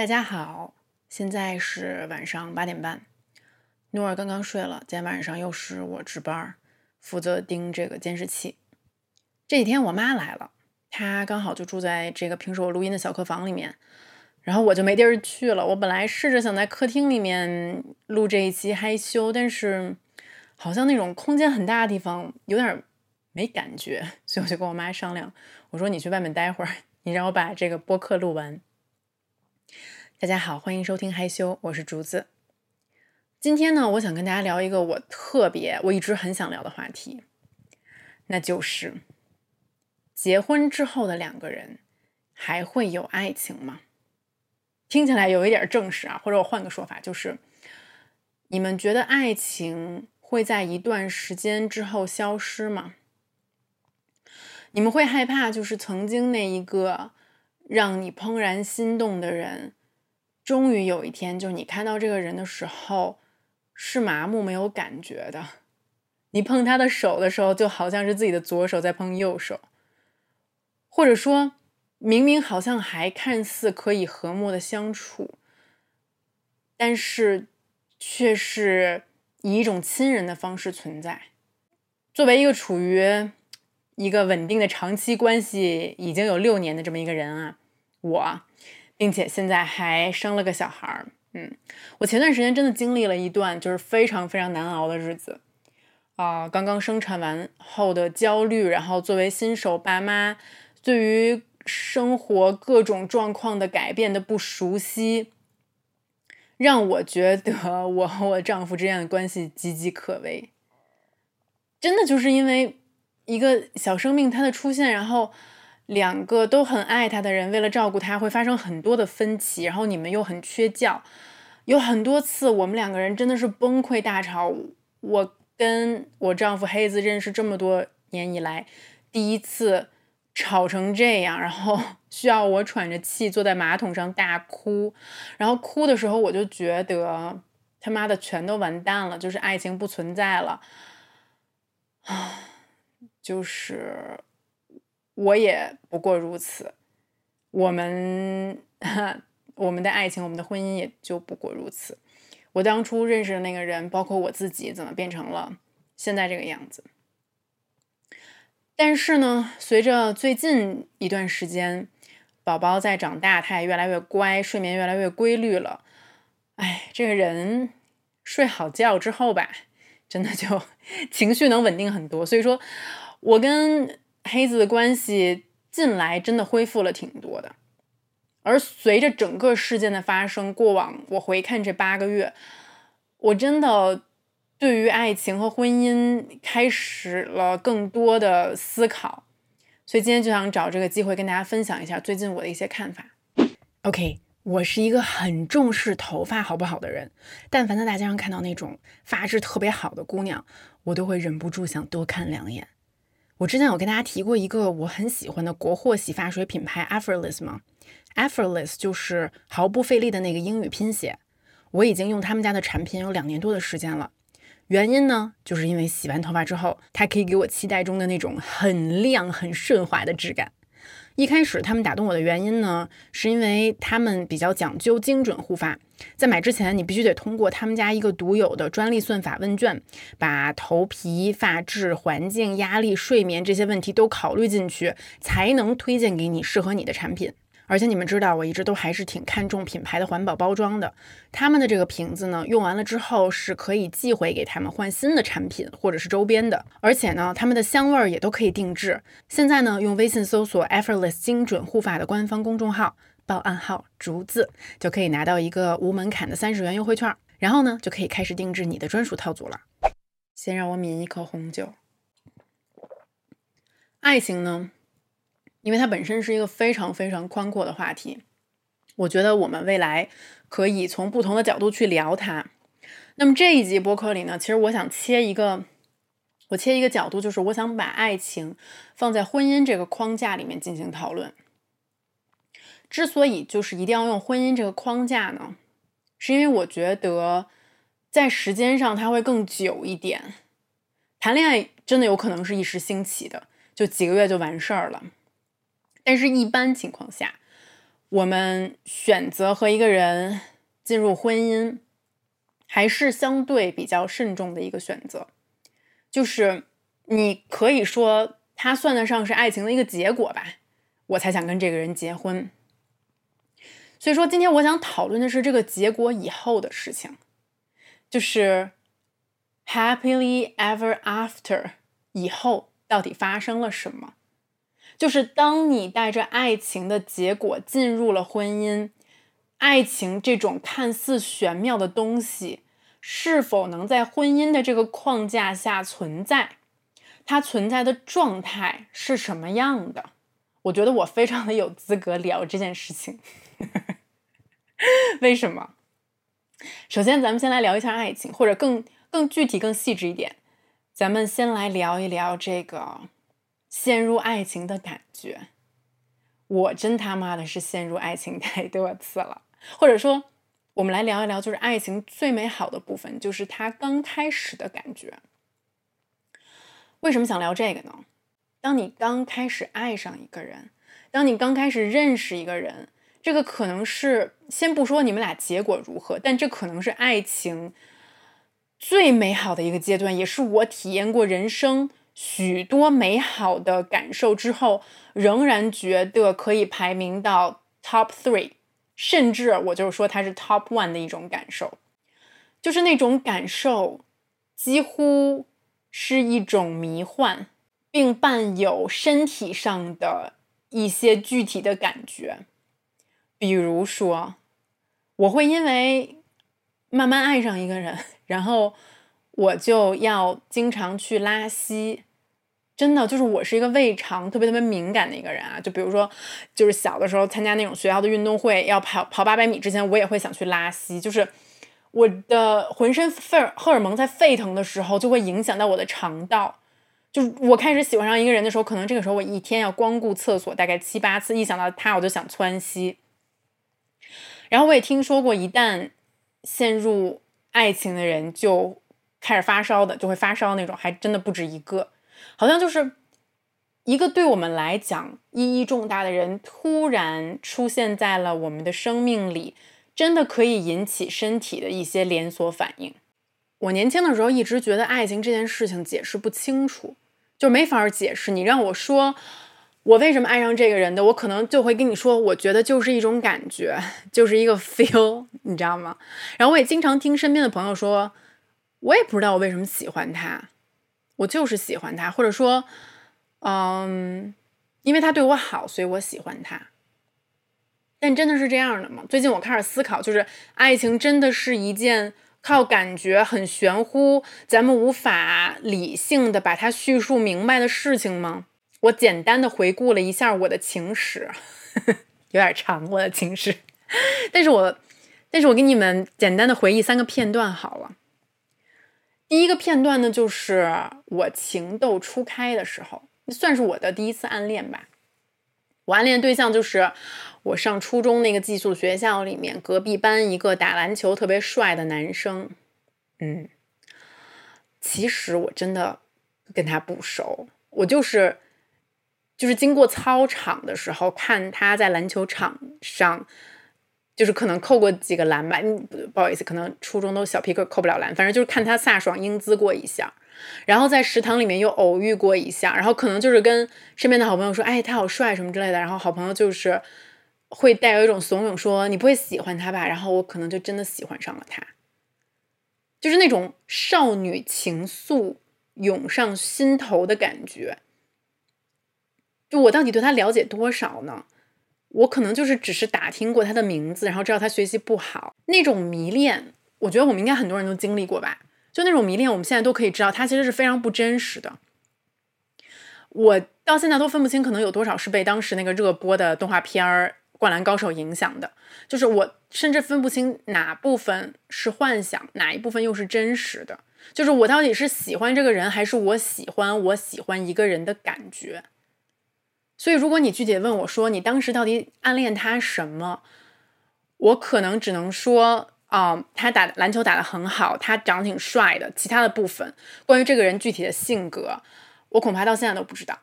大家好，现在是晚上八点半，诺尔刚刚睡了。今天晚上又是我值班，负责盯这个监视器。这几天我妈来了，她刚好就住在这个平时我录音的小客房里面，然后我就没地儿去了。我本来试着想在客厅里面录这一期害羞，但是好像那种空间很大的地方有点没感觉，所以我就跟我妈商量，我说你去外面待会儿，你让我把这个播客录完。大家好，欢迎收听害羞，我是竹子。今天呢，我想跟大家聊一个我特别、我一直很想聊的话题，那就是结婚之后的两个人还会有爱情吗？听起来有一点正式啊，或者我换个说法，就是你们觉得爱情会在一段时间之后消失吗？你们会害怕，就是曾经那一个让你怦然心动的人？终于有一天，就你看到这个人的时候，是麻木没有感觉的。你碰他的手的时候，就好像是自己的左手在碰右手，或者说，明明好像还看似可以和睦的相处，但是却是以一种亲人的方式存在。作为一个处于一个稳定的长期关系已经有六年的这么一个人啊，我。并且现在还生了个小孩儿，嗯，我前段时间真的经历了一段就是非常非常难熬的日子，啊，刚刚生产完后的焦虑，然后作为新手爸妈，对于生活各种状况的改变的不熟悉，让我觉得我和我丈夫之间的关系岌岌可危，真的就是因为一个小生命它的出现，然后。两个都很爱他的人，为了照顾他，会发生很多的分歧，然后你们又很缺觉，有很多次我们两个人真的是崩溃大吵。我跟我丈夫黑子认识这么多年以来，第一次吵成这样，然后 需要我喘着气坐在马桶上大哭，然后哭的时候我就觉得他妈的全都完蛋了，就是爱情不存在了，啊，就是。我也不过如此，我们 我们的爱情，我们的婚姻也就不过如此。我当初认识的那个人，包括我自己，怎么变成了现在这个样子？但是呢，随着最近一段时间，宝宝在长大，他也越来越乖，睡眠越来越规律了。哎，这个人睡好觉之后吧，真的就 情绪能稳定很多。所以说，我跟。黑子的关系近来真的恢复了挺多的，而随着整个事件的发生，过往我回看这八个月，我真的对于爱情和婚姻开始了更多的思考，所以今天就想找这个机会跟大家分享一下最近我的一些看法。OK，我是一个很重视头发好不好的人，但凡在大街上看到那种发质特别好的姑娘，我都会忍不住想多看两眼。我之前有跟大家提过一个我很喜欢的国货洗发水品牌 Effortless 吗？Effortless 就是毫不费力的那个英语拼写。我已经用他们家的产品有两年多的时间了。原因呢，就是因为洗完头发之后，它可以给我期待中的那种很亮、很顺滑的质感。一开始他们打动我的原因呢，是因为他们比较讲究精准护发。在买之前，你必须得通过他们家一个独有的专利算法问卷，把头皮、发质、环境、压力、睡眠这些问题都考虑进去，才能推荐给你适合你的产品。而且你们知道，我一直都还是挺看重品牌的环保包装的。他们的这个瓶子呢，用完了之后是可以寄回给他们换新的产品或者是周边的。而且呢，他们的香味儿也都可以定制。现在呢，用微信搜索 Effortless 精准护发的官方公众号，报暗号竹子，就可以拿到一个无门槛的三十元优惠券。然后呢，就可以开始定制你的专属套组了。先让我抿一口红酒。爱情呢？因为它本身是一个非常非常宽阔的话题，我觉得我们未来可以从不同的角度去聊它。那么这一集播客里呢，其实我想切一个，我切一个角度，就是我想把爱情放在婚姻这个框架里面进行讨论。之所以就是一定要用婚姻这个框架呢，是因为我觉得在时间上它会更久一点。谈恋爱真的有可能是一时兴起的，就几个月就完事儿了。但是，一般情况下，我们选择和一个人进入婚姻，还是相对比较慎重的一个选择。就是你可以说，它算得上是爱情的一个结果吧，我才想跟这个人结婚。所以说，今天我想讨论的是这个结果以后的事情，就是 happily ever after 以后到底发生了什么。就是当你带着爱情的结果进入了婚姻，爱情这种看似玄妙的东西，是否能在婚姻的这个框架下存在？它存在的状态是什么样的？我觉得我非常的有资格聊这件事情。为什么？首先，咱们先来聊一下爱情，或者更更具体、更细致一点，咱们先来聊一聊这个。陷入爱情的感觉，我真他妈的是陷入爱情太多次了。或者说，我们来聊一聊，就是爱情最美好的部分，就是它刚开始的感觉。为什么想聊这个呢？当你刚开始爱上一个人，当你刚开始认识一个人，这个可能是先不说你们俩结果如何，但这可能是爱情最美好的一个阶段，也是我体验过人生。许多美好的感受之后，仍然觉得可以排名到 top three，甚至我就是说它是 top one 的一种感受，就是那种感受几乎是一种迷幻，并伴有身体上的一些具体的感觉，比如说，我会因为慢慢爱上一个人，然后我就要经常去拉稀。真的就是我是一个胃肠特别特别敏感的一个人啊，就比如说，就是小的时候参加那种学校的运动会，要跑跑八百米之前，我也会想去拉稀。就是我的浑身费荷尔蒙在沸腾的时候，就会影响到我的肠道。就是我开始喜欢上一个人的时候，可能这个时候我一天要光顾厕所大概七八次，一想到他我就想窜稀。然后我也听说过，一旦陷入爱情的人就开始发烧的，就会发烧那种，还真的不止一个。好像就是一个对我们来讲意义重大的人突然出现在了我们的生命里，真的可以引起身体的一些连锁反应。我年轻的时候一直觉得爱情这件事情解释不清楚，就没法解释。你让我说我为什么爱上这个人的，我可能就会跟你说，我觉得就是一种感觉，就是一个 feel，你知道吗？然后我也经常听身边的朋友说，我也不知道我为什么喜欢他。我就是喜欢他，或者说，嗯，因为他对我好，所以我喜欢他。但真的是这样的吗？最近我开始思考，就是爱情真的是一件靠感觉、很玄乎，咱们无法理性的把它叙述明白的事情吗？我简单的回顾了一下我的情史，有点长，我的情史，但是我，但是我给你们简单的回忆三个片段好了。第一个片段呢，就是我情窦初开的时候，算是我的第一次暗恋吧。我暗恋对象就是我上初中那个寄宿学校里面隔壁班一个打篮球特别帅的男生。嗯，其实我真的跟他不熟，我就是就是经过操场的时候看他在篮球场上。就是可能扣过几个篮吧，嗯，不好意思，可能初中都小皮个扣不了篮，反正就是看他飒爽英姿过一下，然后在食堂里面又偶遇过一下，然后可能就是跟身边的好朋友说，哎，他好帅什么之类的，然后好朋友就是会带有一种怂恿说，你不会喜欢他吧？然后我可能就真的喜欢上了他，就是那种少女情愫涌上心头的感觉。就我到底对他了解多少呢？我可能就是只是打听过他的名字，然后知道他学习不好，那种迷恋，我觉得我们应该很多人都经历过吧。就那种迷恋，我们现在都可以知道，它其实是非常不真实的。我到现在都分不清，可能有多少是被当时那个热播的动画片儿《灌篮高手》影响的。就是我甚至分不清哪部分是幻想，哪一部分又是真实的。就是我到底是喜欢这个人，还是我喜欢我喜欢一个人的感觉。所以，如果你具体问我说你当时到底暗恋他什么，我可能只能说，啊，他打篮球打得很好，他长得挺帅的。其他的部分，关于这个人具体的性格，我恐怕到现在都不知道。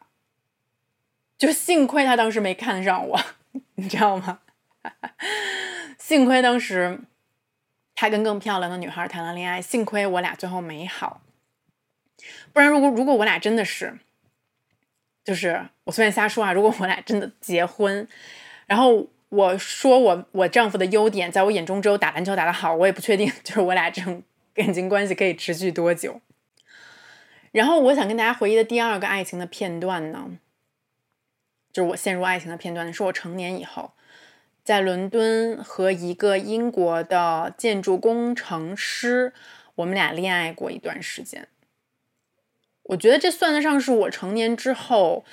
就幸亏他当时没看上我，你知道吗？幸亏当时他跟更漂亮的女孩谈了恋爱，幸亏我俩最后没好，不然如果如果我俩真的是，就是我随便瞎说啊，如果我俩真的结婚，然后我说我我丈夫的优点，在我眼中只有打篮球打得好，我也不确定 就是我俩这种感情关系可以持续多久。然后我想跟大家回忆的第二个爱情的片段呢，就是我陷入爱情的片段，是我成年以后在伦敦和一个英国的建筑工程师，我们俩恋爱过一段时间。我觉得这算得上是我成年之后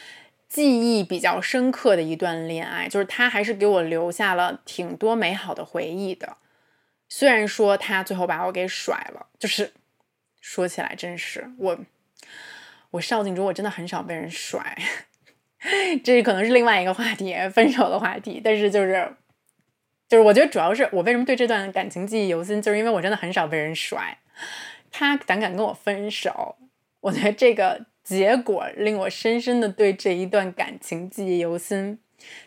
记忆比较深刻的一段恋爱，就是他还是给我留下了挺多美好的回忆的。虽然说他最后把我给甩了，就是说起来真是我。我少进中，我真的很少被人甩，这可能是另外一个话题，分手的话题。但是就是，就是我觉得主要是我为什么对这段感情记忆犹新，就是因为我真的很少被人甩。他胆敢跟我分手，我觉得这个结果令我深深的对这一段感情记忆犹新。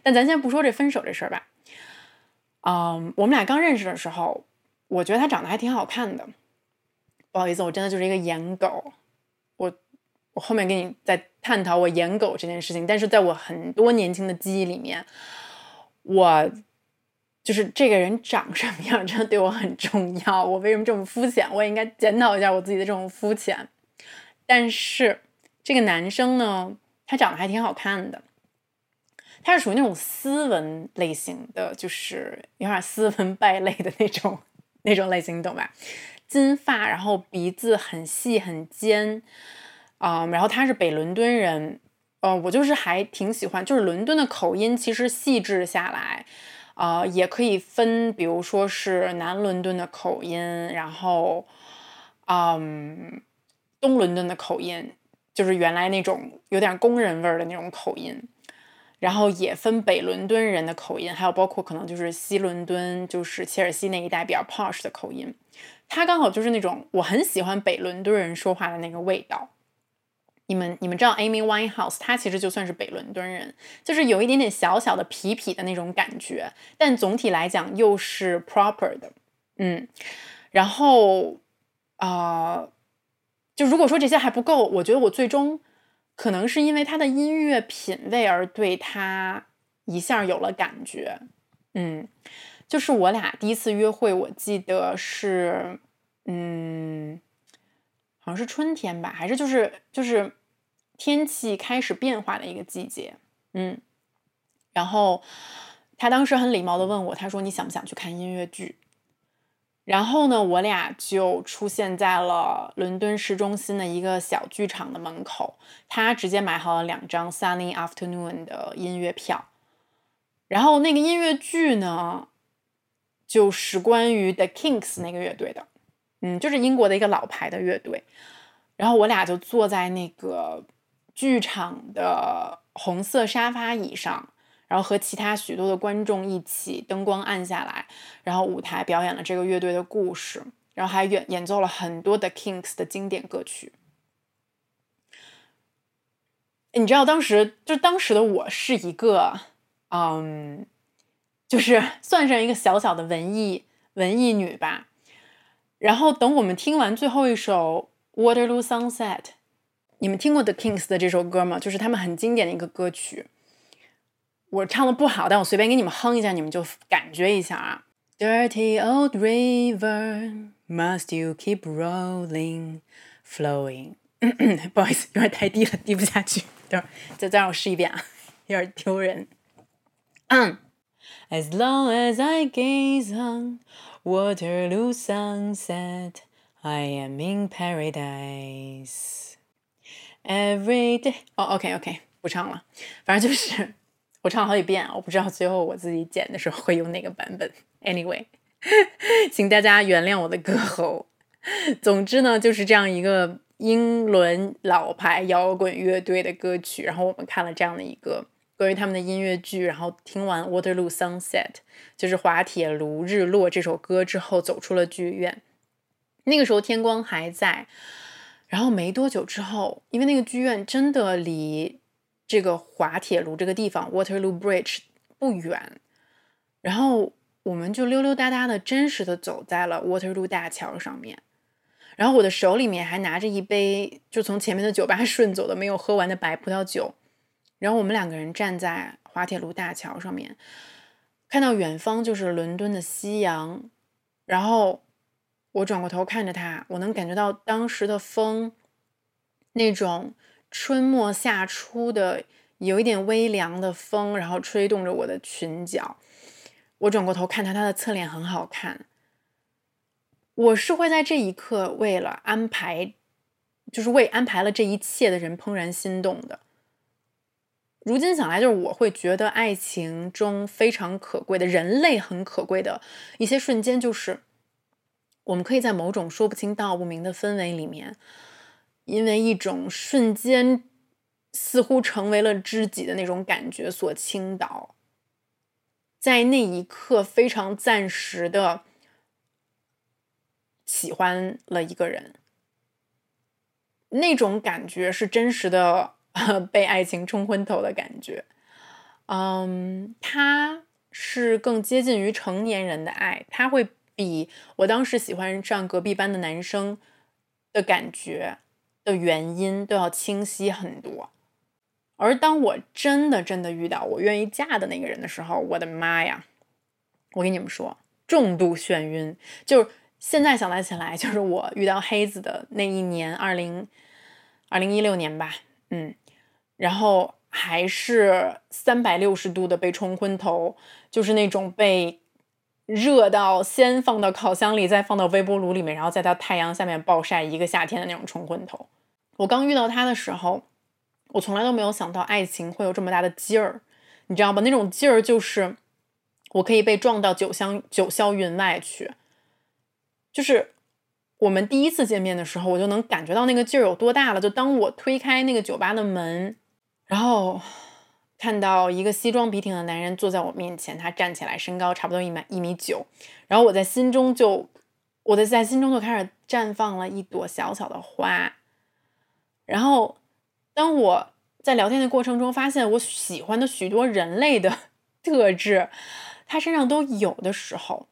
但咱先不说这分手这事儿吧。嗯，我们俩刚认识的时候，我觉得他长得还挺好看的。不好意思，我真的就是一个颜狗。我我后面跟你再探讨我颜狗这件事情，但是在我很多年轻的记忆里面，我就是这个人长什么样，真的对我很重要。我为什么这么肤浅？我也应该检讨一下我自己的这种肤浅。但是这个男生呢，他长得还挺好看的，他是属于那种斯文类型的，就是有点斯文败类的那种那种类型，你懂吧？金发，然后鼻子很细很尖。啊，然后他是北伦敦人，呃，我就是还挺喜欢，就是伦敦的口音其实细致下来，啊，也可以分，比如说是南伦敦的口音，然后，嗯，东伦敦的口音，就是原来那种有点工人味儿的那种口音，然后也分北伦敦人的口音，还有包括可能就是西伦敦，就是切尔西那一带比较 posh 的口音，他刚好就是那种我很喜欢北伦敦人说话的那个味道。你们你们知道 Amy Winehouse，她其实就算是北伦敦人，就是有一点点小小的痞痞的那种感觉，但总体来讲又是 proper 的，嗯，然后啊，就如果说这些还不够，我觉得我最终可能是因为他的音乐品味而对他一下有了感觉，嗯，就是我俩第一次约会，我记得是，嗯。好像是春天吧，还是就是就是天气开始变化的一个季节，嗯。然后他当时很礼貌的问我，他说你想不想去看音乐剧？然后呢，我俩就出现在了伦敦市中心的一个小剧场的门口，他直接买好了两张 Sunny Afternoon 的音乐票。然后那个音乐剧呢，就是关于 The Kings 那个乐队的。嗯，就是英国的一个老牌的乐队，然后我俩就坐在那个剧场的红色沙发椅上，然后和其他许多的观众一起，灯光暗下来，然后舞台表演了这个乐队的故事，然后还演演奏了很多的 Kings 的经典歌曲。你知道当时就当时的我是一个，嗯，就是 算上一个小小的文艺文艺女吧。然后等我们听完最后一首《Waterloo Sunset》，你们听过 The Kings 的这首歌吗？就是他们很经典的一个歌曲。我唱的不好，但我随便给你们哼一下，你们就感觉一下啊。Dirty old river, must you keep rolling, flowing？不好意思，有点太低了，低不下去。等会儿再再让我试一遍啊，有点丢人。嗯，As long as I gaze on。Waterloo sunset, I am in paradise. Every day. 哦，OK，OK，不唱了。反正就是 我唱好几遍，我不知道最后我自己剪的时候会用哪个版本。Anyway，请大家原谅我的歌喉。总之呢，就是这样一个英伦老牌摇滚乐队的歌曲。然后我们看了这样的一个。关于他们的音乐剧，然后听完《Waterloo Sunset》就是滑铁卢日落这首歌之后，走出了剧院。那个时候天光还在，然后没多久之后，因为那个剧院真的离这个滑铁卢这个地方 Waterloo Bridge 不远，然后我们就溜溜达达的，真实的走在了 Waterloo 大桥上面。然后我的手里面还拿着一杯就从前面的酒吧 顺走的没有喝完的白葡萄酒。然后我们两个人站在滑铁卢大桥上面，看到远方就是伦敦的夕阳。然后我转过头看着他，我能感觉到当时的风，那种春末夏初的有一点微凉的风，然后吹动着我的裙角。我转过头看他，他的侧脸很好看。我是会在这一刻为了安排，就是为安排了这一切的人怦然心动的。如今想来，就是我会觉得爱情中非常可贵的，人类很可贵的一些瞬间，就是我们可以在某种说不清道不明的氛围里面，因为一种瞬间似乎成为了知己的那种感觉所倾倒，在那一刻非常暂时的。喜欢了一个人，那种感觉是真实的，被爱情冲昏头的感觉。嗯，他是更接近于成年人的爱，他会比我当时喜欢上隔壁班的男生的感觉的原因都要清晰很多。而当我真的真的遇到我愿意嫁的那个人的时候，我的妈呀！我跟你们说，重度眩晕，就是。现在想得起来，就是我遇到黑子的那一年，二零二零一六年吧，嗯，然后还是三百六十度的被冲昏头，就是那种被热到先放到烤箱里，再放到微波炉里面，然后在它太阳下面暴晒一个夏天的那种冲昏头。我刚遇到他的时候，我从来都没有想到爱情会有这么大的劲儿，你知道吧？那种劲儿就是我可以被撞到九霄九霄云外去。就是我们第一次见面的时候，我就能感觉到那个劲儿有多大了。就当我推开那个酒吧的门，然后看到一个西装笔挺的男人坐在我面前，他站起来，身高差不多一米一米九，然后我在心中就，我的在心中就开始绽放了一朵小小的花。然后当我在聊天的过程中发现我喜欢的许多人类的 特质，他身上都有的时候。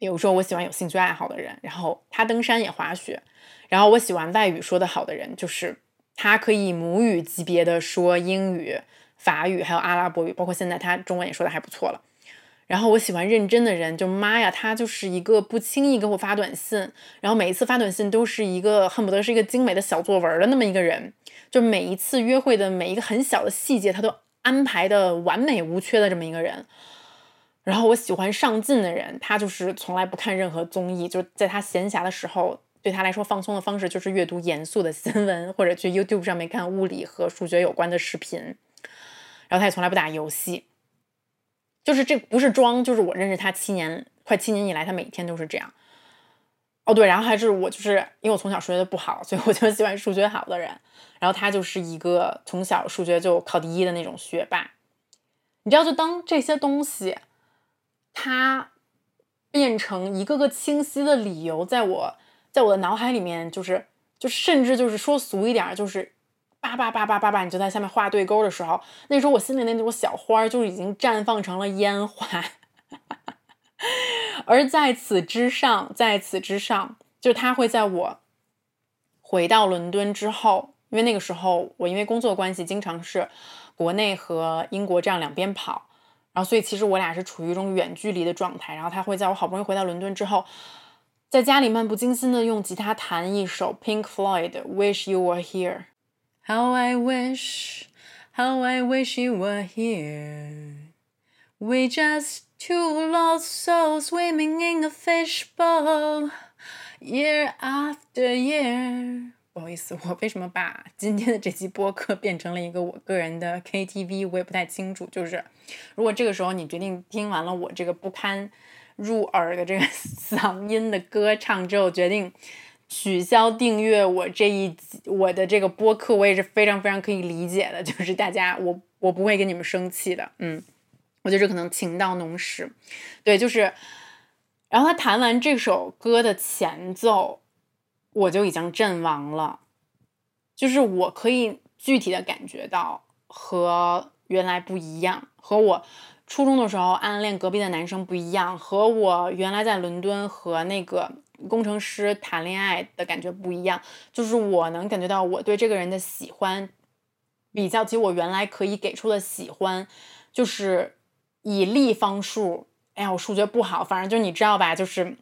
比如说，我喜欢有兴趣爱好的人，然后他登山也滑雪，然后我喜欢外语说得好的人，就是他可以母语级别的说英语、法语，还有阿拉伯语，包括现在他中文也说的还不错了。然后我喜欢认真的人，就妈呀，他就是一个不轻易给我发短信，然后每一次发短信都是一个恨不得是一个精美的小作文的那么一个人，就每一次约会的每一个很小的细节，他都安排的完美无缺的这么一个人。然后我喜欢上进的人，他就是从来不看任何综艺，就在他闲暇的时候，对他来说放松的方式就是阅读严肃的新闻，或者去 YouTube 上面看物理和数学有关的视频。然后他也从来不打游戏，就是这不是装，就是我认识他七年，快七年以来，他每天都是这样。哦对，然后还是我就是因为我从小数学不好，所以我就喜欢数学好的人。然后他就是一个从小数学就考第一的那种学霸。你知道，就当这些东西。它变成一个个清晰的理由，在我在我的脑海里面，就是就甚至就是说俗一点，就是叭叭叭叭叭叭，你就在下面画对勾的时候，那时候我心里那朵小花就已经绽放成了烟花。而在此之上，在此之上，就是他会在我回到伦敦之后，因为那个时候我因为工作关系，经常是国内和英国这样两边跑。然后，所以其实我俩是处于一种远距离的状态。然后他会在我好不容易回到伦敦之后，在家里漫不经心的用吉他弹一首 Pink Floyd Wish You Were Here。How I wish, how I wish you were here. We just two lost souls swimming in a fishbowl, year after year. 不好意思，我为什么把今天的这期播客变成了一个我个人的 KTV？我也不太清楚。就是如果这个时候你决定听完了我这个不堪入耳的这个嗓音的歌唱之后，决定取消订阅我这一我的这个播客，我也是非常非常可以理解的。就是大家，我我不会跟你们生气的。嗯，我觉得这可能情到浓时。对，就是，然后他弹完这首歌的前奏。我就已经阵亡了，就是我可以具体的感觉到和原来不一样，和我初中的时候暗恋隔壁的男生不一样，和我原来在伦敦和那个工程师谈恋爱的感觉不一样。就是我能感觉到我对这个人的喜欢，比较起我原来可以给出的喜欢，就是以立方数。哎呀，我数学不好，反正就你知道吧，就是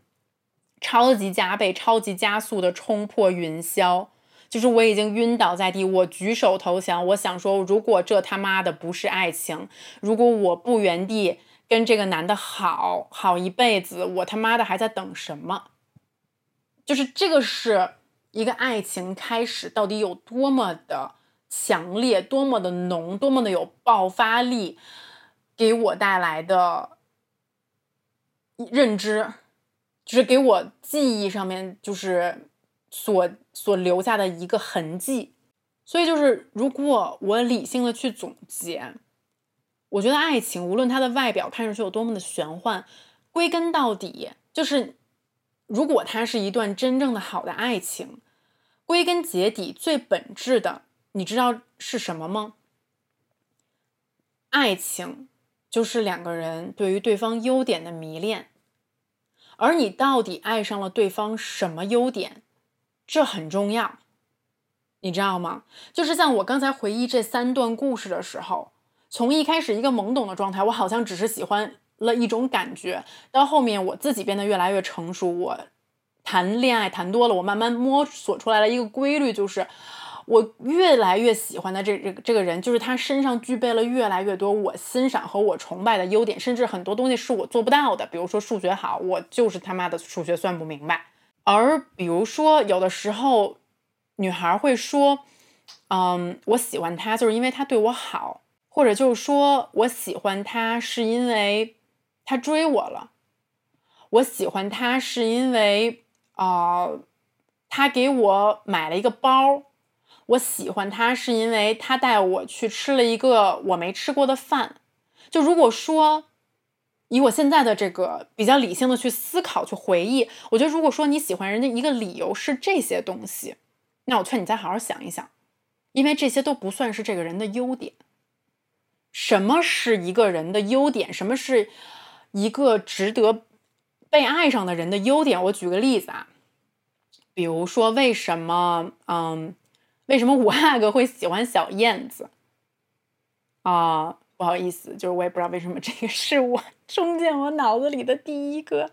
超级加倍、超级加速的冲破云霄。就是我已经晕倒在地，我举手投降。我想说，如果这他妈的不是爱情，如果我不原地跟这个男的好好一辈子，我他妈的还在等什么？就是这个是一个爱情开始到底有多么的强烈，多么的浓，多么的有爆发力，给我带来的认知，就是给我记忆上面就是。所所留下的一个痕迹，所以就是如果我理性的去总结，我觉得爱情无论它的外表看上去有多么的玄幻，归根到底就是，如果它是一段真正的好的爱情，归根结底最本质的，你知道是什么吗？爱情就是两个人对于对方优点的迷恋，而你到底爱上了对方什么优点？这很重要，你知道吗？就是像我刚才回忆这三段故事的时候，从一开始一个懵懂的状态，我好像只是喜欢了一种感觉，到后面我自己变得越来越成熟，我谈恋爱谈多了，我慢慢摸索出来了一个规律，就是我越来越喜欢的这这这个人，就是他身上具备了越来越多我欣赏和我崇拜的优点，甚至很多东西是我做不到的，比如说数学好，我就是他妈的数学算不明白。而比如说，有的时候，女孩会说：“嗯，我喜欢他，就是因为他对我好，或者就是说我喜欢他是因为他追我了，我喜欢他是因为啊，他给我买了一个包，我喜欢他是因为他带我去吃了一个我没吃过的饭。”就如果说。以我现在的这个比较理性的去思考、去回忆，我觉得如果说你喜欢人家一个理由是这些东西，那我劝你再好好想一想，因为这些都不算是这个人的优点。什么是一个人的优点？什么是一个值得被爱上的人的优点？我举个例子啊，比如说为什么，嗯，为什么五阿哥会喜欢小燕子？啊。不好意思，就是我也不知道为什么这个是我中间我脑子里的第一个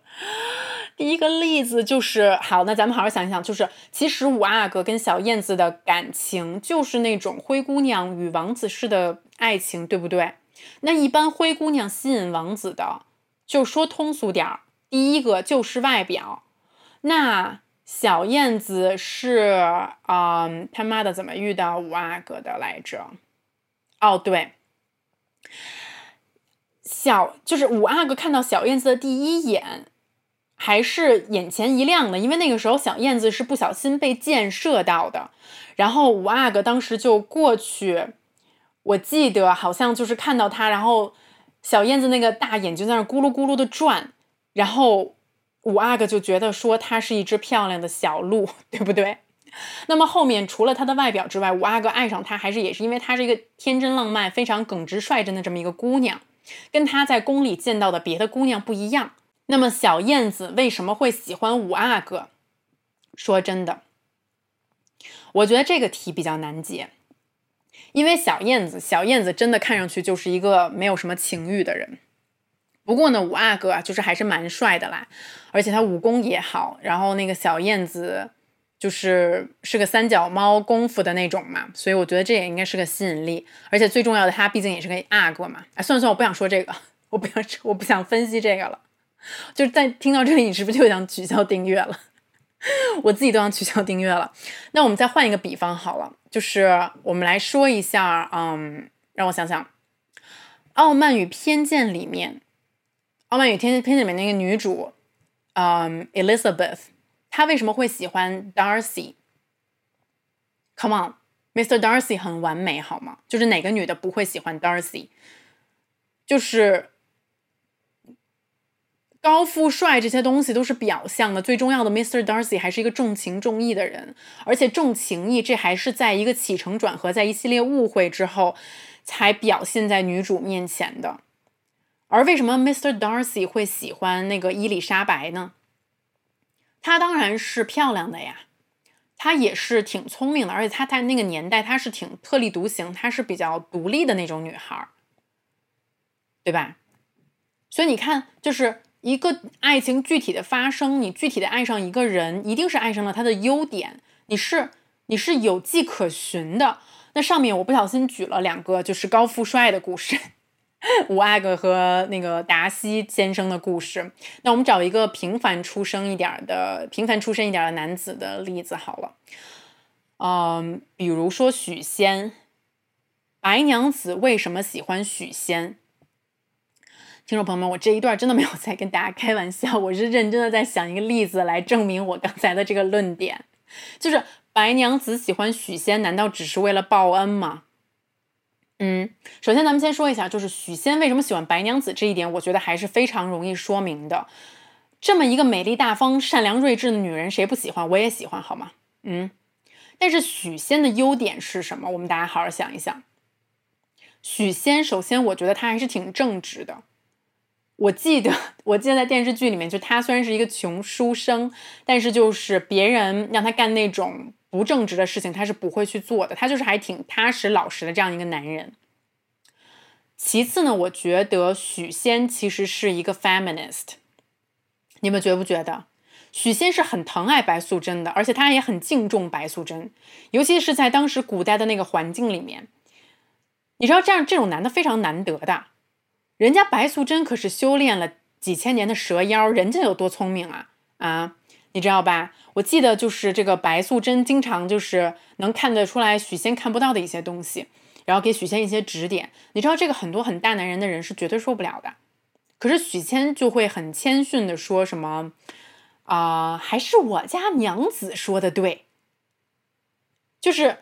第一个例子，就是好，那咱们好好想一想，就是其实五阿哥跟小燕子的感情就是那种灰姑娘与王子式的爱情，对不对？那一般灰姑娘吸引王子的，就说通俗点儿，第一个就是外表。那小燕子是啊，他妈的怎么遇到五阿哥的来着？哦，对。小就是五阿哥看到小燕子的第一眼，还是眼前一亮的，因为那个时候小燕子是不小心被箭射到的。然后五阿哥当时就过去，我记得好像就是看到他，然后小燕子那个大眼睛在那咕噜咕噜的转，然后五阿哥就觉得说它是一只漂亮的小鹿，对不对？那么后面除了她的外表之外，五阿哥爱上她还是也是因为她是一个天真浪漫、非常耿直率真的这么一个姑娘，跟他在宫里见到的别的姑娘不一样。那么小燕子为什么会喜欢五阿哥？说真的，我觉得这个题比较难解，因为小燕子，小燕子真的看上去就是一个没有什么情欲的人。不过呢，五阿哥啊，就是还是蛮帅的啦，而且他武功也好。然后那个小燕子。就是是个三脚猫功夫的那种嘛，所以我觉得这也应该是个吸引力，而且最重要的，他毕竟也是个阿哥嘛。哎，算了算了，我不想说这个，我不想我不想分析这个了。就是在听到这里，你是不是就想取消订阅了？我自己都想取消订阅了。那我们再换一个比方好了，就是我们来说一下，嗯，让我想想，《傲慢与偏见》里面，《傲慢与偏偏见》里面那个女主，嗯，Elizabeth。她为什么会喜欢 Darcy？Come on，Mr. Darcy 很完美，好吗？就是哪个女的不会喜欢 Darcy？就是高富帅这些东西都是表象的，最重要的 Mr. Darcy 还是一个重情重义的人，而且重情义这还是在一个起承转合，在一系列误会之后才表现在女主面前的。而为什么 Mr. Darcy 会喜欢那个伊丽莎白呢？她当然是漂亮的呀，她也是挺聪明的，而且她在那个年代她是挺特立独行，她是比较独立的那种女孩，对吧？所以你看，就是一个爱情具体的发生，你具体的爱上一个人，一定是爱上了他的优点，你是你是有迹可循的。那上面我不小心举了两个就是高富帅的故事。五阿哥和那个达西先生的故事，那我们找一个平凡出生一点的、平凡出身一点的男子的例子好了。嗯，比如说许仙，白娘子为什么喜欢许仙？听众朋友们，我这一段真的没有在跟大家开玩笑，我是认真的在想一个例子来证明我刚才的这个论点，就是白娘子喜欢许仙，难道只是为了报恩吗？嗯，首先咱们先说一下，就是许仙为什么喜欢白娘子这一点，我觉得还是非常容易说明的。这么一个美丽大方、善良睿智的女人，谁不喜欢？我也喜欢，好吗？嗯。但是许仙的优点是什么？我们大家好好想一想。许仙首先，我觉得他还是挺正直的。我记得，我记得在电视剧里面，就他虽然是一个穷书生，但是就是别人让他干那种。不正直的事情他是不会去做的，他就是还挺踏实老实的这样一个男人。其次呢，我觉得许仙其实是一个 feminist，你们觉不觉得？许仙是很疼爱白素贞的，而且他也很敬重白素贞，尤其是在当时古代的那个环境里面，你知道这样这种男的非常难得的，人家白素贞可是修炼了几千年的蛇妖，人家有多聪明啊啊！你知道吧？我记得就是这个白素贞经常就是能看得出来许仙看不到的一些东西，然后给许仙一些指点。你知道这个很多很大男人的人是绝对受不了的，可是许仙就会很谦逊的说什么啊，还是我家娘子说的对。就是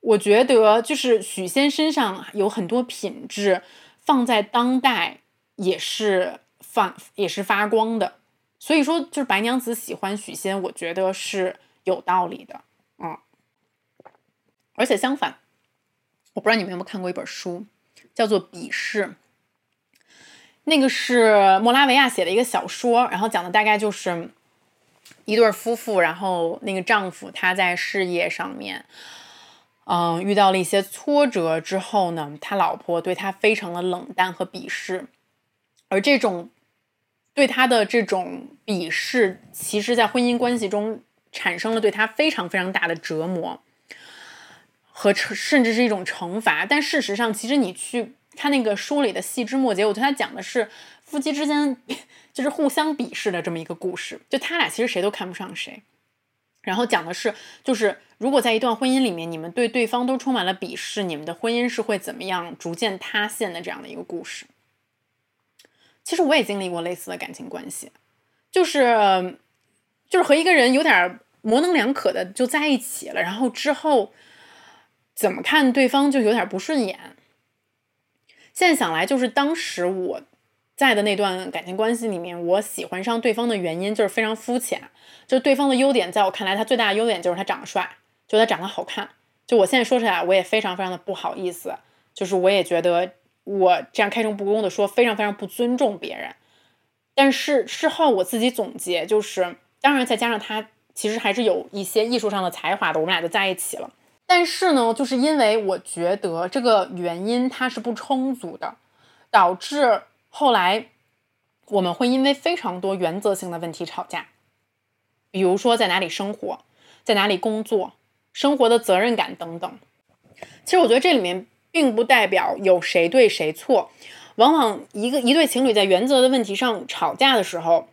我觉得就是许仙身上有很多品质，放在当代也是放也是发光的。所以说，就是白娘子喜欢许仙，我觉得是有道理的，嗯。而且相反，我不知道你们有没有看过一本书，叫做《比试》，那个是莫拉维亚写的一个小说，然后讲的大概就是一对夫妇，然后那个丈夫他在事业上面，嗯，遇到了一些挫折之后呢，他老婆对他非常的冷淡和鄙视，而这种。对他的这种鄙视，其实，在婚姻关系中产生了对他非常非常大的折磨和甚至是一种惩罚。但事实上，其实你去看那个书里的细枝末节，我觉得他讲的是夫妻之间 就是互相鄙视的这么一个故事。就他俩其实谁都看不上谁，然后讲的是，就是如果在一段婚姻里面，你们对对方都充满了鄙视，你们的婚姻是会怎么样逐渐塌陷的这样的一个故事。其实我也经历过类似的感情关系，就是就是和一个人有点模棱两可的就在一起了，然后之后怎么看对方就有点不顺眼。现在想来，就是当时我在的那段感情关系里面，我喜欢上对方的原因就是非常肤浅，就是对方的优点，在我看来，他最大的优点就是他长得帅，就他长得好看。就我现在说出来，我也非常非常的不好意思，就是我也觉得。我这样开诚布公的说，非常非常不尊重别人。但是事后我自己总结，就是当然再加上他其实还是有一些艺术上的才华的，我们俩就在一起了。但是呢，就是因为我觉得这个原因它是不充足的，导致后来我们会因为非常多原则性的问题吵架，比如说在哪里生活，在哪里工作，生活的责任感等等。其实我觉得这里面。并不代表有谁对谁错，往往一个一对情侣在原则的问题上吵架的时候，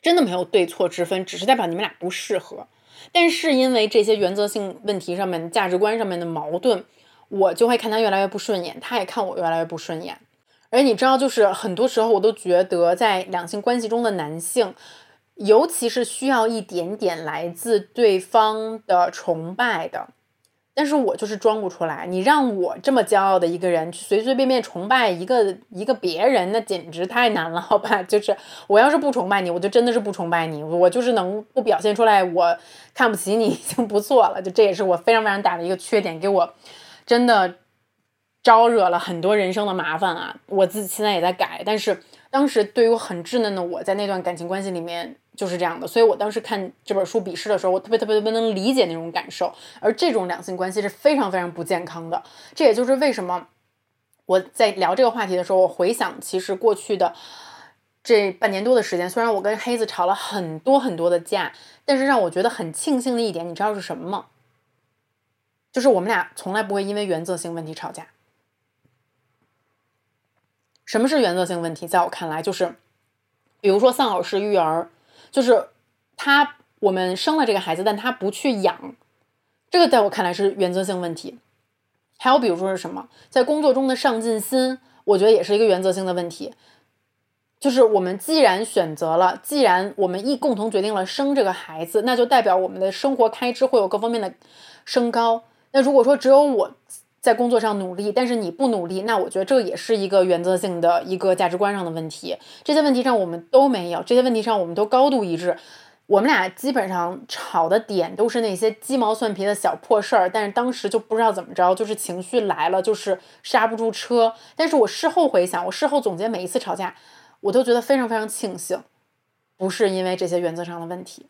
真的没有对错之分，只是代表你们俩不适合。但是因为这些原则性问题上面、价值观上面的矛盾，我就会看他越来越不顺眼，他也看我越来越不顺眼。而你知道，就是很多时候我都觉得，在两性关系中的男性，尤其是需要一点点来自对方的崇拜的。但是我就是装不出来，你让我这么骄傲的一个人去随随便便崇拜一个一个别人，那简直太难了，好吧？就是我要是不崇拜你，我就真的是不崇拜你，我就是能不表现出来我看不起你已经不错了，就这也是我非常非常大的一个缺点，给我真的招惹了很多人生的麻烦啊。我自己现在也在改，但是当时对于我很稚嫩的我在那段感情关系里面就是这样的，所以我当时看这本书《笔试》的时候，我特别特别特别能理解那种感受。而这种两性关系是非常非常不健康的，这也就是为什么我在聊这个话题的时候，我回想其实过去的。这半年多的时间，虽然我跟黑子吵了很多很多的架，但是让我觉得很庆幸的一点，你知道是什么吗？就是我们俩从来不会因为原则性问题吵架。什么是原则性问题？在我看来，就是比如说丧偶式育儿，就是他我们生了这个孩子，但他不去养，这个在我看来是原则性问题。还有比如说是什么，在工作中的上进心，我觉得也是一个原则性的问题。就是我们既然选择了，既然我们一共同决定了生这个孩子，那就代表我们的生活开支会有各方面的升高。那如果说只有我在工作上努力，但是你不努力，那我觉得这也是一个原则性的一个价值观上的问题。这些问题上我们都没有，这些问题上我们都高度一致。我们俩基本上吵的点都是那些鸡毛蒜皮的小破事儿，但是当时就不知道怎么着，就是情绪来了，就是刹不住车。但是我事后回想，我事后总结每一次吵架。我都觉得非常非常庆幸，不是因为这些原则上的问题。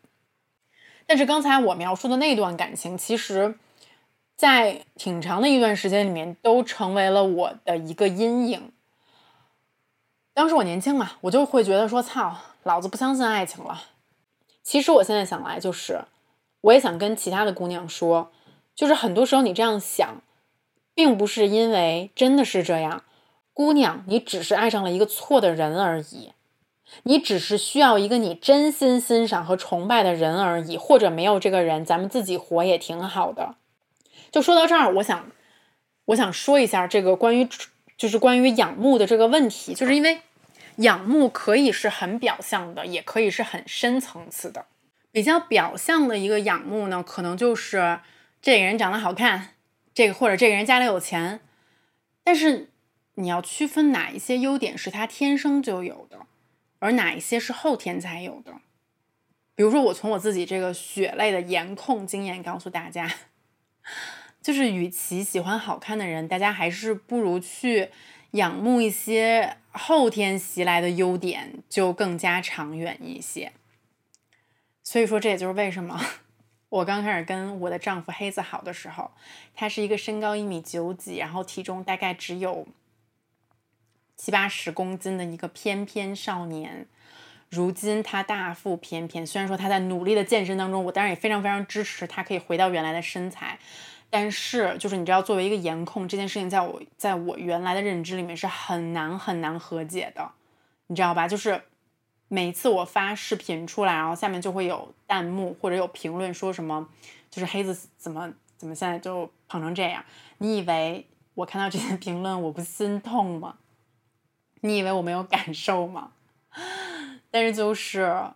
但是刚才我描述的那段感情，其实，在挺长的一段时间里面，都成为了我的一个阴影。当时我年轻嘛，我就会觉得说：“操，老子不相信爱情了。”其实我现在想来，就是我也想跟其他的姑娘说，就是很多时候你这样想，并不是因为真的是这样。姑娘，你只是爱上了一个错的人而已，你只是需要一个你真心欣赏和崇拜的人而已，或者没有这个人，咱们自己活也挺好的。就说到这儿，我想，我想说一下这个关于，就是关于仰慕的这个问题，就是因为仰慕可以是很表象的，也可以是很深层次的。比较表象的一个仰慕呢，可能就是这个人长得好看，这个或者这个人家里有钱，但是。你要区分哪一些优点是他天生就有的，而哪一些是后天才有的。比如说，我从我自己这个血泪的颜控经验告诉大家，就是与其喜欢好看的人，大家还是不如去仰慕一些后天袭来的优点，就更加长远一些。所以说，这也就是为什么 我刚开始跟我的丈夫黑子好的时候，他是一个身高一米九几，然后体重大概只有。七八十公斤的一个翩翩少年，如今他大腹便便。虽然说他在努力的健身当中，我当然也非常非常支持他可以回到原来的身材。但是，就是你知道，作为一个颜控这件事情，在我在我原来的认知里面是很难很难和解的，你知道吧？就是每次我发视频出来，然后下面就会有弹幕或者有评论说什么，就是黑子怎么怎么现在就胖成这样？你以为我看到这些评论我不心痛吗？你以为我没有感受吗？但是就是，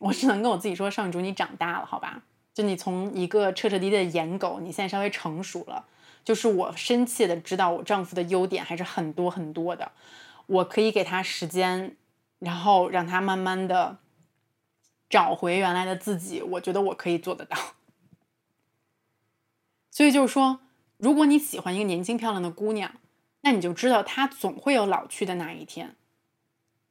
我只能跟我自己说，上主你长大了，好吧？就你从一个彻彻底底的颜狗，你现在稍微成熟了。就是我深切的知道，我丈夫的优点还是很多很多的。我可以给他时间，然后让他慢慢的找回原来的自己。我觉得我可以做得到。所以就是说，如果你喜欢一个年轻漂亮的姑娘。那你就知道她总会有老去的那一天。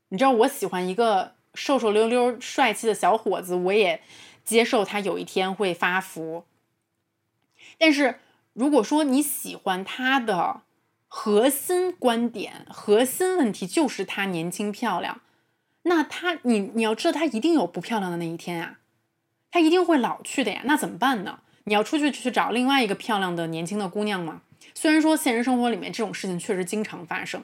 你知道我喜欢一个瘦瘦溜溜、帅气的小伙子，我也接受他有一天会发福。但是如果说你喜欢他的核心观点、核心问题就是他年轻漂亮，那他你你要知道他一定有不漂亮的那一天啊，他一定会老去的呀。那怎么办呢？你要出去去找另外一个漂亮的年轻的姑娘吗？虽然说现实生活里面这种事情确实经常发生，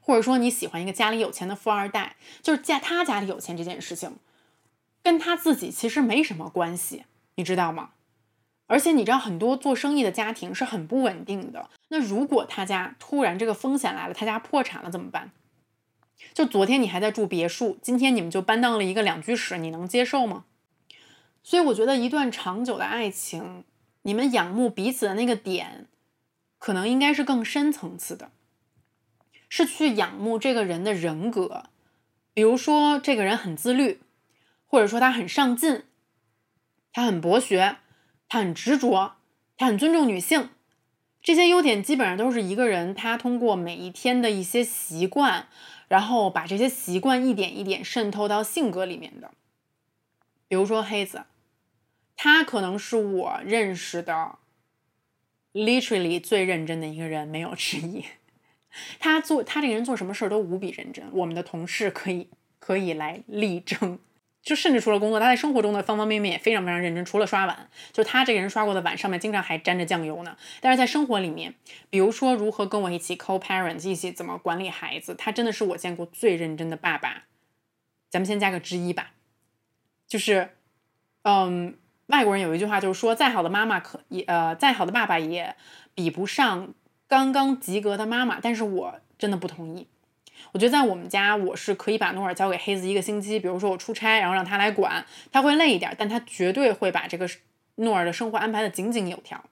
或者说你喜欢一个家里有钱的富二代，就是家他家里有钱这件事情，跟他自己其实没什么关系，你知道吗？而且你知道很多做生意的家庭是很不稳定的，那如果他家突然这个风险来了，他家破产了怎么办？就昨天你还在住别墅，今天你们就搬到了一个两居室，你能接受吗？所以我觉得一段长久的爱情，你们仰慕彼此的那个点。可能应该是更深层次的，是去仰慕这个人的人格，比如说这个人很自律，或者说他很上进，他很博学，他很执着，他很尊重女性，这些优点基本上都是一个人他通过每一天的一些习惯，然后把这些习惯一点一点渗透到性格里面的。比如说黑子，他可能是我认识的 literally 最认真的一个人，没有之一。他做他这个人做什么事儿都无比认真，我们的同事可以可以来力争。就甚至除了工作，他在生活中的方方面面也非常非常认真。除了刷碗，就他这个人刷过的碗上面经常还沾着酱油呢。但是在生活里面，比如说如何跟我一起 co-parent，一起怎么管理孩子，他真的是我见过最认真的爸爸。咱们先加个之一吧，就是，嗯，外国人有一句话就是说，再好的妈妈可也呃，再好的爸爸也比不上刚刚及格的妈妈。但是我真的不同意。我觉得在我们家，我是可以把诺尔交给黑子一个星期，比如说我出差，然后让他来管，他会累一点，但他绝对会把这个诺尔的生活安排的井井有条。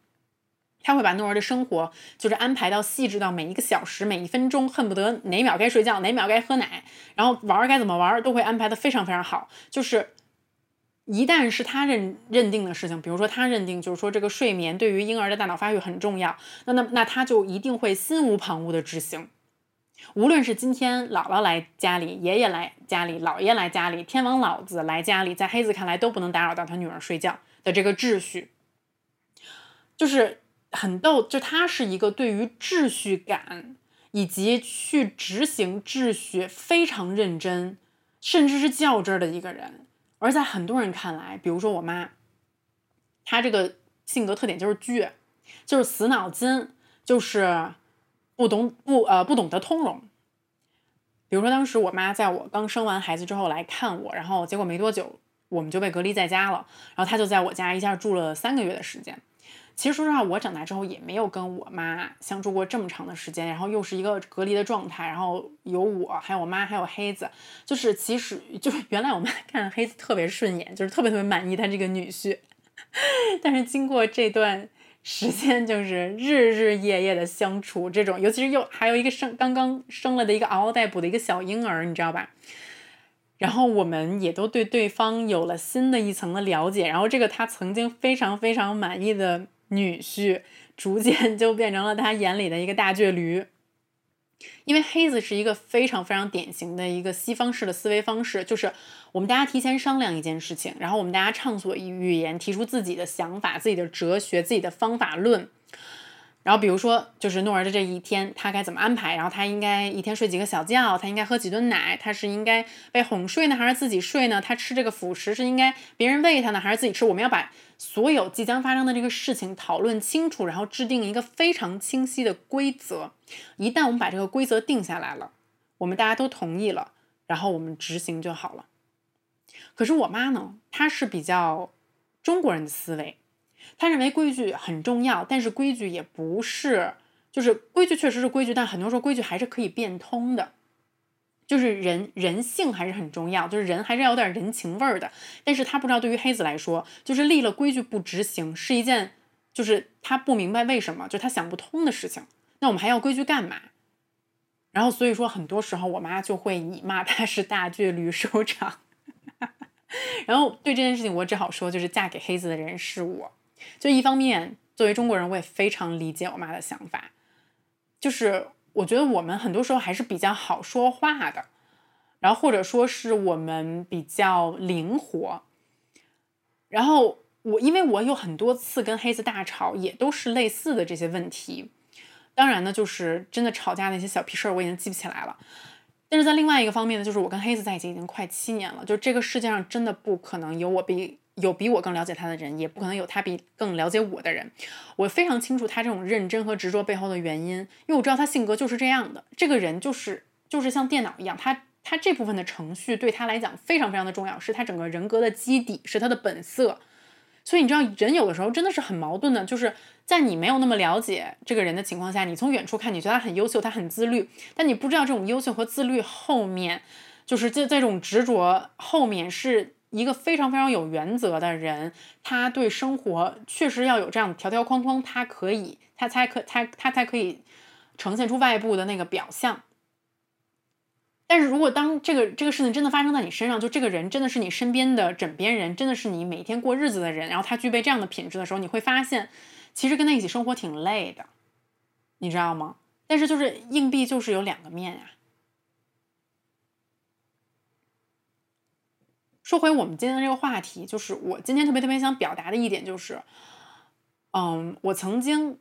他会把诺尔的生活就是安排到细致到每一个小时、每一分钟，恨不得哪秒该睡觉，哪秒该喝奶，然后玩该怎么玩，都会安排的非常非常好。就是一旦是他认认定的事情，比如说他认定就是说这个睡眠对于婴儿的大脑发育很重要，那那那他就一定会心无旁骛的执行。无论是今天姥姥来家里，爷爷来家里，姥爷来家里，天王老子来家里，在黑子看来都不能打扰到他女儿睡觉的这个秩序，就是很逗。就他是一个对于秩序感以及去执行秩序非常认真，甚至是较真的一个人。而在很多人看来，比如说我妈，她这个性格特点就是倔，就是死脑筋，就是。不懂不呃不懂得通融，比如说当时我妈在我刚生完孩子之后来看我，然后结果没多久我们就被隔离在家了，然后她就在我家一下住了三个月的时间。其实说实话，我长大之后也没有跟我妈相处过这么长的时间，然后又是一个隔离的状态，然后有我还有我妈还有黑子，就是其实就是原来我妈 看黑子特别顺眼，就是特别特别满意他这个女婿，但是经过这段。时间就是日日夜夜的相处，这种尤其是又还有一个生刚刚生了的一个嗷嗷待哺的一个小婴儿，你知道吧？然后我们也都对对方有了新的一层的了解，然后这个他曾经非常非常满意的女婿，逐渐就变成了他眼里的一个大倔驴。因为黑子是一个非常非常典型的一个西方式的思维方式，就是我们大家提前商量一件事情，然后我们大家畅所欲言，提出自己的想法、自己的哲学、自己的方法论。然后比如说，就是诺儿的这一天，他该怎么安排？然后他应该一天睡几个小觉？他应该喝几顿奶？他是应该被哄睡呢，还是自己睡呢？他吃这个辅食是应该别人喂他呢，还是自己吃？我们要把所有即将发生的这个事情讨论清楚，然后制定一个非常清晰的规则。一旦我们把这个规则定下来了，我们大家都同意了，然后我们执行就好了。可是我妈呢，她是比较中国人的思维。他认为规矩很重要，但是规矩也不是，就是规矩确实是规矩，但很多时候规矩还是可以变通的，就是人人性还是很重要，就是人还是要有点人情味儿的。但是他不知道，对于黑子来说，就是立了规矩不执行是一件，就是他不明白为什么，就他想不通的事情。那我们还要规矩干嘛？然后所以说，很多时候我妈就会以骂他是大倔驴收场。然后对这件事情，我只好说，就是嫁给黑子的人是我。就一方面，作为中国人，我也非常理解我妈的想法。就是我觉得我们很多时候还是比较好说话的，然后或者说是我们比较灵活。然后我因为我有很多次跟黑子大吵，也都是类似的这些问题。当然呢，就是真的吵架那些小屁事儿，我已经记不起来了。但是在另外一个方面呢，就是我跟黑子在一起已经快七年了，就这个世界上真的不可能有我比。有比我更了解他的人，也不可能有他比更了解我的人。我非常清楚他这种认真和执着背后的原因，因为我知道他性格就是这样的。这个人就是就是像电脑一样，他他这部分的程序对他来讲非常非常的重要，是他整个人格的基底，是他的本色。所以你知道，人有的时候真的是很矛盾的，就是在你没有那么了解这个人的情况下，你从远处看，你觉得他很优秀，他很自律，但你不知道这种优秀和自律后面，就是这这种执着后面是。一个非常非常有原则的人，他对生活确实要有这样的条条框框，他可以，他才可，他他才可以呈现出外部的那个表象。但是如果当这个这个事情真的发生在你身上，就这个人真的是你身边的枕边人，真的是你每天过日子的人，然后他具备这样的品质的时候，你会发现，其实跟他一起生活挺累的。你知道吗？但是就是硬币就是有两个面呀。说回我们今天的这个话题，就是我今天特别特别想表达的一点就是，嗯，我曾经，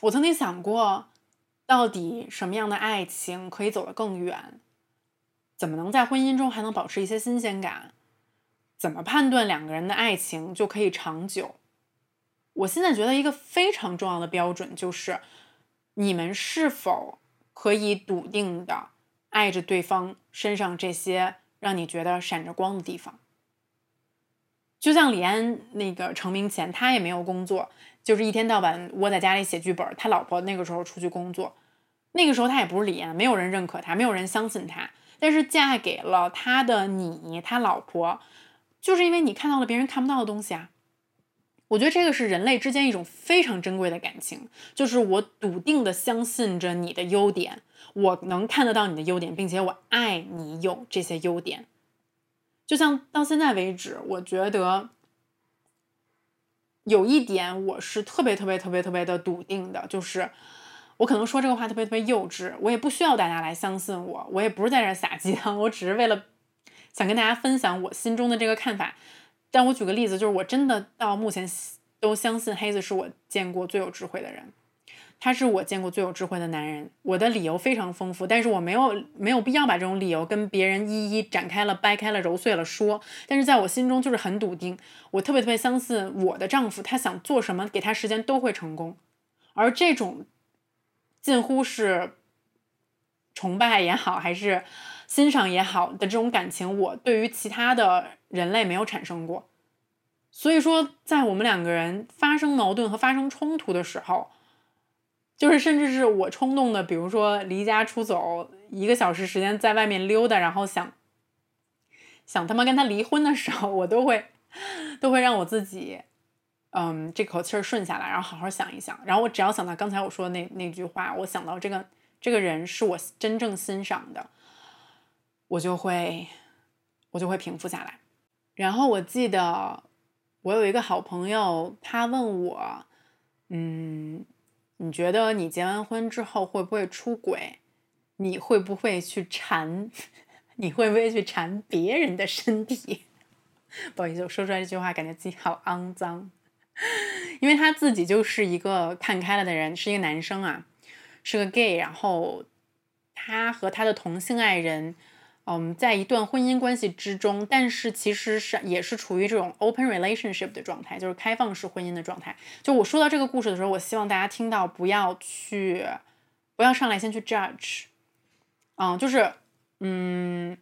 我曾经想过，到底什么样的爱情可以走得更远？怎么能在婚姻中还能保持一些新鲜感？怎么判断两个人的爱情就可以长久？我现在觉得一个非常重要的标准就是，你们是否可以笃定的爱着对方身上这些。让你觉得闪着光的地方，就像李安那个成名前，他也没有工作，就是一天到晚窝在家里写剧本。他老婆那个时候出去工作，那个时候他也不是李安，没有人认可他，没有人相信他。但是嫁给了他的你，他老婆，就是因为你看到了别人看不到的东西啊。我觉得这个是人类之间一种非常珍贵的感情，就是我笃定的相信着你的优点，我能看得到你的优点，并且我爱你有这些优点。就像到现在为止，我觉得有一点我是特别特别特别特别的笃定的，就是我可能说这个话特别特别幼稚，我也不需要大家来相信我，我也不是在这撒鸡汤，我只是为了想跟大家分享我心中的这个看法。但我举个例子，就是我真的到目前都相信黑子是我见过最有智慧的人，他是我见过最有智慧的男人。我的理由非常丰富，但是我没有没有必要把这种理由跟别人一一展开了、掰开了、揉碎了说。但是在我心中就是很笃定，我特别特别相信我的丈夫，他想做什么，给他时间都会成功。而这种近乎是崇拜也好，还是欣赏也好的这种感情，我对于其他的。人类没有产生过，所以说，在我们两个人发生矛盾和发生冲突的时候，就是甚至是我冲动的，比如说离家出走一个小时时间，在外面溜达，然后想想他妈跟他离婚的时候，我都会都会让我自己，嗯，这口气儿顺下来，然后好好想一想。然后我只要想到刚才我说的那那句话，我想到这个这个人是我真正欣赏的，我就会我就会平复下来。然后我记得我有一个好朋友，他问我，嗯，你觉得你结完婚之后会不会出轨？你会不会去缠？你会不会去缠别人的身体？不好意思，我说出来这句话，感觉自己好肮脏，因为他自己就是一个看开了的人，是一个男生啊，是个 gay，然后他和他的同性爱人。嗯，在一段婚姻关系之中，但是其实是也是处于这种 open relationship 的状态，就是开放式婚姻的状态。就我说到这个故事的时候，我希望大家听到，不要去，不要上来先去 judge。嗯，就是，嗯，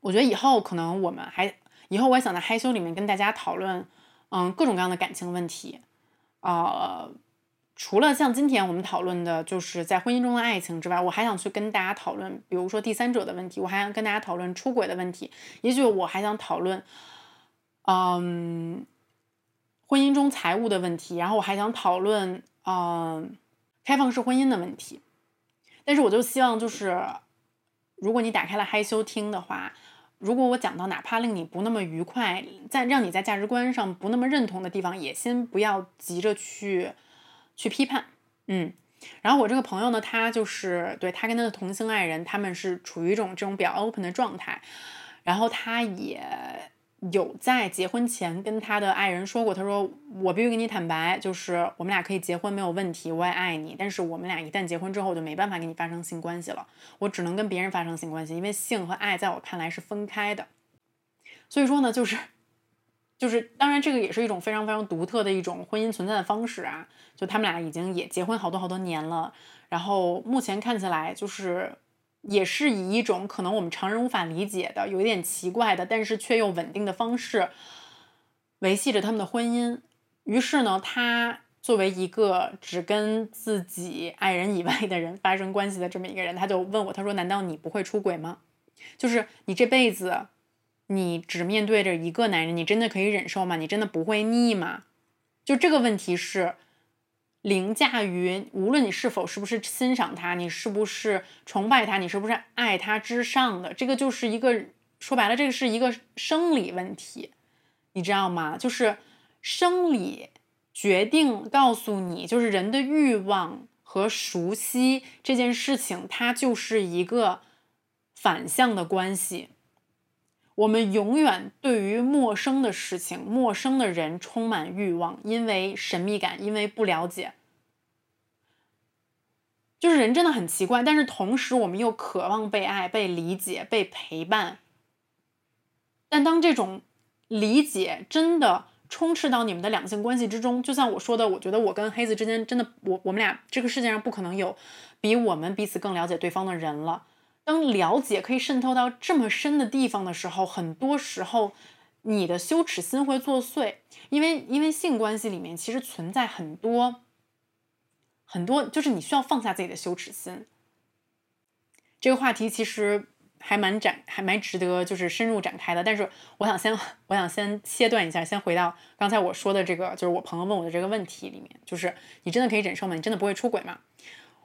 我觉得以后可能我们还，以后我也想在害羞里面跟大家讨论，嗯，各种各样的感情问题，啊。除了像今天我们讨论的，就是在婚姻中的爱情之外，我还想去跟大家讨论，比如说第三者的问题，我还想跟大家讨论出轨的问题，也许我还想讨论，嗯，婚姻中财务的问题，然后我还想讨论，嗯，开放式婚姻的问题。但是我就希望，就是如果你打开了害羞听的话，如果我讲到哪怕令你不那么愉快，在让你在价值观上不那么认同的地方，也先不要急着去。去批判，嗯，然后我这个朋友呢，他就是对他跟他的同性爱人，他们是处于一种这种比较 open 的状态，然后他也有在结婚前跟他的爱人说过，他说我必须跟你坦白，就是我们俩可以结婚没有问题，我也爱你，但是我们俩一旦结婚之后，就没办法跟你发生性关系了，我只能跟别人发生性关系，因为性和爱在我看来是分开的，所以说呢，就是。就是，当然，这个也是一种非常非常独特的一种婚姻存在的方式啊。就他们俩已经也结婚好多好多年了，然后目前看起来就是也是以一种可能我们常人无法理解的、有一点奇怪的，但是却又稳定的方式维系着他们的婚姻。于是呢，他作为一个只跟自己爱人以外的人发生关系的这么一个人，他就问我，他说：“难道你不会出轨吗？就是你这辈子。”你只面对着一个男人，你真的可以忍受吗？你真的不会腻吗？就这个问题是凌驾于无论你是否是不是欣赏他，你是不是崇拜他，你是不是爱他之上的。这个就是一个说白了，这个是一个生理问题，你知道吗？就是生理决定告诉你，就是人的欲望和熟悉这件事情，它就是一个反向的关系。我们永远对于陌生的事情、陌生的人充满欲望，因为神秘感，因为不了解。就是人真的很奇怪，但是同时我们又渴望被爱、被理解、被陪伴。但当这种理解真的充斥到你们的两性关系之中，就像我说的，我觉得我跟黑子之间真的，我我们俩这个世界上不可能有比我们彼此更了解对方的人了。当了解可以渗透到这么深的地方的时候，很多时候你的羞耻心会作祟，因为因为性关系里面其实存在很多很多，就是你需要放下自己的羞耻心。这个话题其实还蛮展，还蛮值得就是深入展开的。但是我想先我想先切断一下，先回到刚才我说的这个，就是我朋友问我的这个问题里面，就是你真的可以忍受吗？你真的不会出轨吗？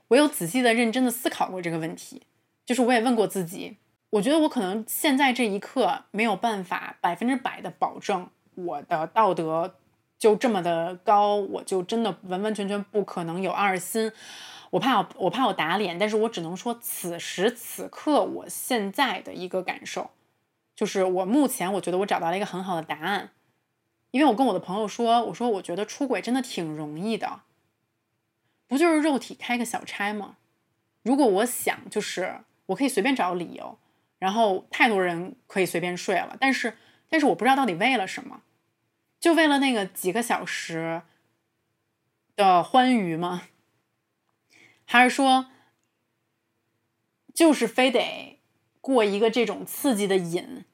我有仔细的、认真的思考过这个问题。就是我也问过自己，我觉得我可能现在这一刻没有办法百分之百的保证我的道德就这么的高，我就真的完完全全不可能有二心。我怕我我怕我打脸，但是我只能说此时此刻我现在的一个感受，就是我目前我觉得我找到了一个很好的答案，因为我跟我的朋友说，我说我觉得出轨真的挺容易的，不就是肉体开个小差吗？如果我想就是。我可以随便找理由，然后太多人可以随便睡了，但是但是我不知道到底为了什么，就为了那个几个小时的欢愉吗？还是说就是非得过一个这种刺激的瘾？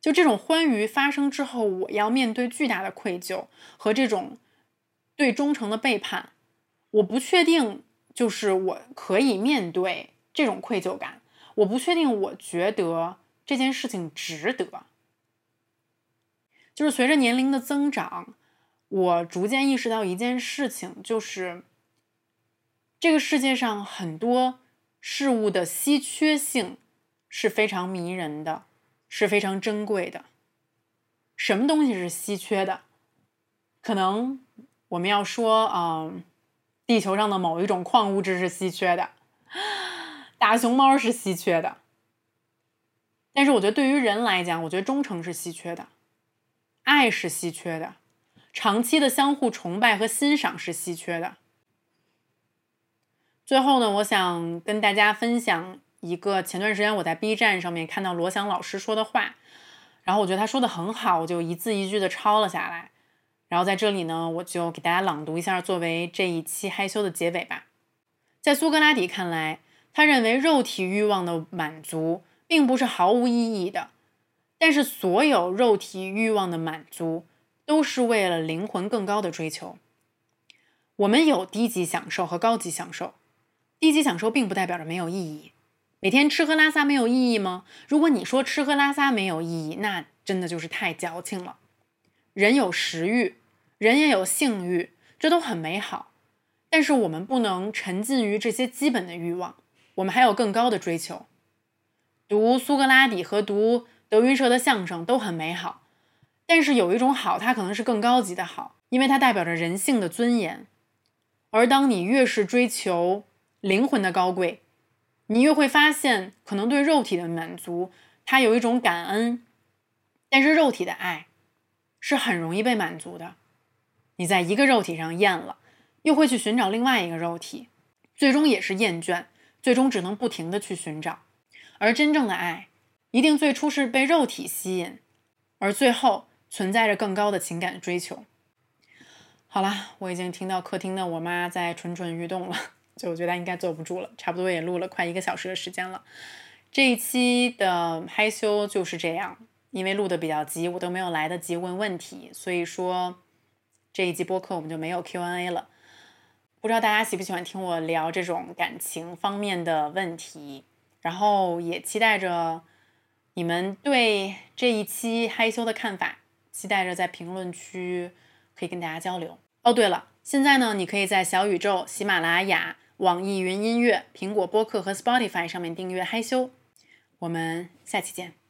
就这种欢愉发生之后，我要面对巨大的愧疚和这种对忠诚的背叛，我不确定，就是我可以面对。这种愧疚感，我不确定。我觉得这件事情值得。就是随着年龄的增长，我逐渐意识到一件事情，就是这个世界上很多事物的稀缺性是非常迷人的，是非常珍贵的。什么东西是稀缺的？可能我们要说，嗯，地球上的某一种矿物质是稀缺的。大熊猫是稀缺的，但是我觉得对于人来讲，我觉得忠诚是稀缺的，爱是稀缺的，长期的相互崇拜和欣赏是稀缺的。最后呢，我想跟大家分享一个前段时间我在 B 站上面看到罗翔老师说的话，然后我觉得他说的很好，我就一字一句的抄了下来，然后在这里呢，我就给大家朗读一下，作为这一期害羞的结尾吧。在苏格拉底看来。他认为肉体欲望的满足并不是毫无意义的，但是所有肉体欲望的满足都是为了灵魂更高的追求。我们有低级享受和高级享受，低级享受并不代表着没有意义。每天吃喝拉撒没有意义吗？如果你说吃喝拉撒没有意义，那真的就是太矫情了。人有食欲，人也有性欲，这都很美好，但是我们不能沉浸于这些基本的欲望。我们还有更高的追求。读苏格拉底和读德云社的相声都很美好，但是有一种好，它可能是更高级的好，因为它代表着人性的尊严。而当你越是追求灵魂的高贵，你越会发现，可能对肉体的满足，它有一种感恩，但是肉体的爱是很容易被满足的。你在一个肉体上厌了，又会去寻找另外一个肉体，最终也是厌倦。最终只能不停的去寻找，而真正的爱，一定最初是被肉体吸引，而最后存在着更高的情感追求。好啦，我已经听到客厅的我妈在蠢蠢欲动了，就我觉得应该坐不住了，差不多也录了快一个小时的时间了。这一期的害羞就是这样，因为录的比较急，我都没有来得及问问题，所以说这一集播客我们就没有 Q&A 了。不知道大家喜不喜欢听我聊这种感情方面的问题，然后也期待着你们对这一期害羞的看法，期待着在评论区可以跟大家交流。哦，对了，现在呢，你可以在小宇宙、喜马拉雅、网易云音乐、苹果播客和 Spotify 上面订阅害羞。我们下期见。